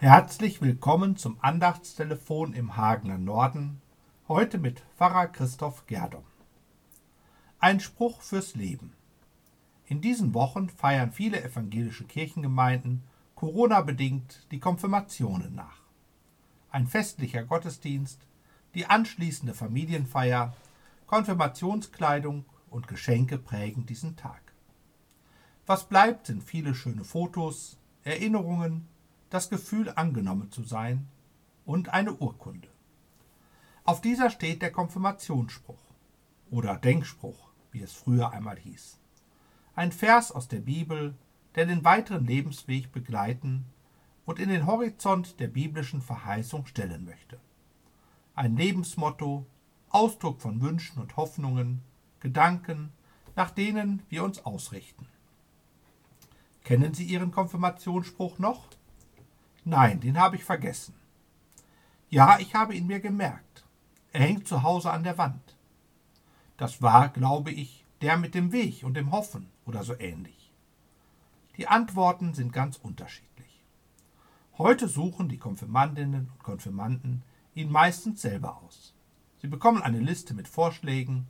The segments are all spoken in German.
Herzlich willkommen zum Andachtstelefon im Hagener Norden, heute mit Pfarrer Christoph Gerdom. Ein Spruch fürs Leben. In diesen Wochen feiern viele evangelische Kirchengemeinden Corona-bedingt die Konfirmationen nach. Ein festlicher Gottesdienst, die anschließende Familienfeier, Konfirmationskleidung und Geschenke prägen diesen Tag. Was bleibt, sind viele schöne Fotos, Erinnerungen, das Gefühl angenommen zu sein und eine Urkunde. Auf dieser steht der Konfirmationsspruch oder Denkspruch, wie es früher einmal hieß. Ein Vers aus der Bibel, der den weiteren Lebensweg begleiten und in den Horizont der biblischen Verheißung stellen möchte. Ein Lebensmotto, Ausdruck von Wünschen und Hoffnungen, Gedanken, nach denen wir uns ausrichten. Kennen Sie Ihren Konfirmationsspruch noch? Nein, den habe ich vergessen. Ja, ich habe ihn mir gemerkt. Er hängt zu Hause an der Wand. Das war, glaube ich, der mit dem Weg und dem Hoffen oder so ähnlich. Die Antworten sind ganz unterschiedlich. Heute suchen die Konfirmandinnen und Konfirmanden ihn meistens selber aus. Sie bekommen eine Liste mit Vorschlägen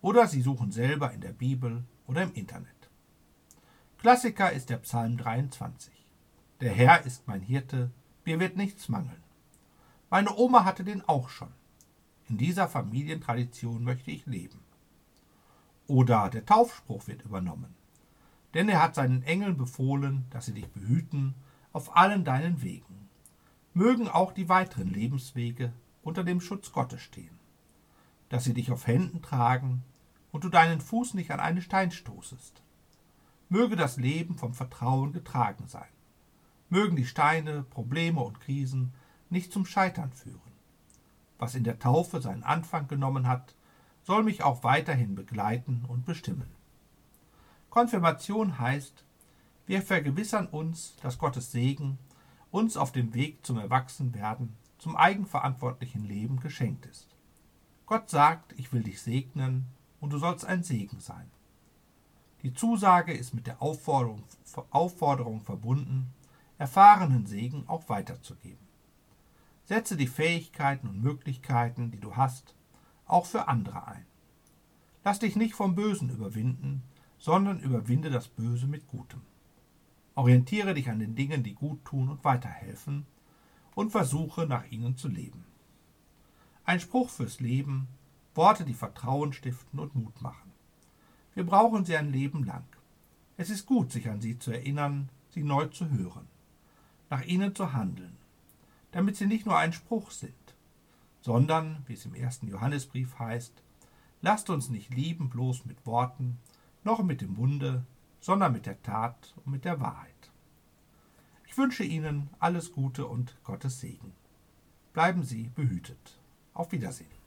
oder sie suchen selber in der Bibel oder im Internet. Klassiker ist der Psalm 23. Der Herr ist mein Hirte, mir wird nichts mangeln. Meine Oma hatte den auch schon. In dieser Familientradition möchte ich leben. Oder der Taufspruch wird übernommen. Denn er hat seinen Engeln befohlen, dass sie dich behüten auf allen deinen Wegen. Mögen auch die weiteren Lebenswege unter dem Schutz Gottes stehen. Dass sie dich auf Händen tragen und du deinen Fuß nicht an einen Stein stoßest. Möge das Leben vom Vertrauen getragen sein mögen die Steine, Probleme und Krisen nicht zum Scheitern führen. Was in der Taufe seinen Anfang genommen hat, soll mich auch weiterhin begleiten und bestimmen. Konfirmation heißt, wir vergewissern uns, dass Gottes Segen uns auf dem Weg zum Erwachsenwerden, zum eigenverantwortlichen Leben geschenkt ist. Gott sagt, ich will dich segnen und du sollst ein Segen sein. Die Zusage ist mit der Aufforderung, Aufforderung verbunden, erfahrenen Segen auch weiterzugeben. Setze die Fähigkeiten und Möglichkeiten, die du hast, auch für andere ein. Lass dich nicht vom Bösen überwinden, sondern überwinde das Böse mit Gutem. Orientiere dich an den Dingen, die gut tun und weiterhelfen, und versuche nach ihnen zu leben. Ein Spruch fürs Leben, Worte, die Vertrauen stiften und Mut machen. Wir brauchen sie ein Leben lang. Es ist gut, sich an sie zu erinnern, sie neu zu hören nach ihnen zu handeln, damit sie nicht nur ein Spruch sind, sondern, wie es im ersten Johannesbrief heißt, lasst uns nicht lieben bloß mit Worten, noch mit dem Munde, sondern mit der Tat und mit der Wahrheit. Ich wünsche Ihnen alles Gute und Gottes Segen. Bleiben Sie behütet. Auf Wiedersehen.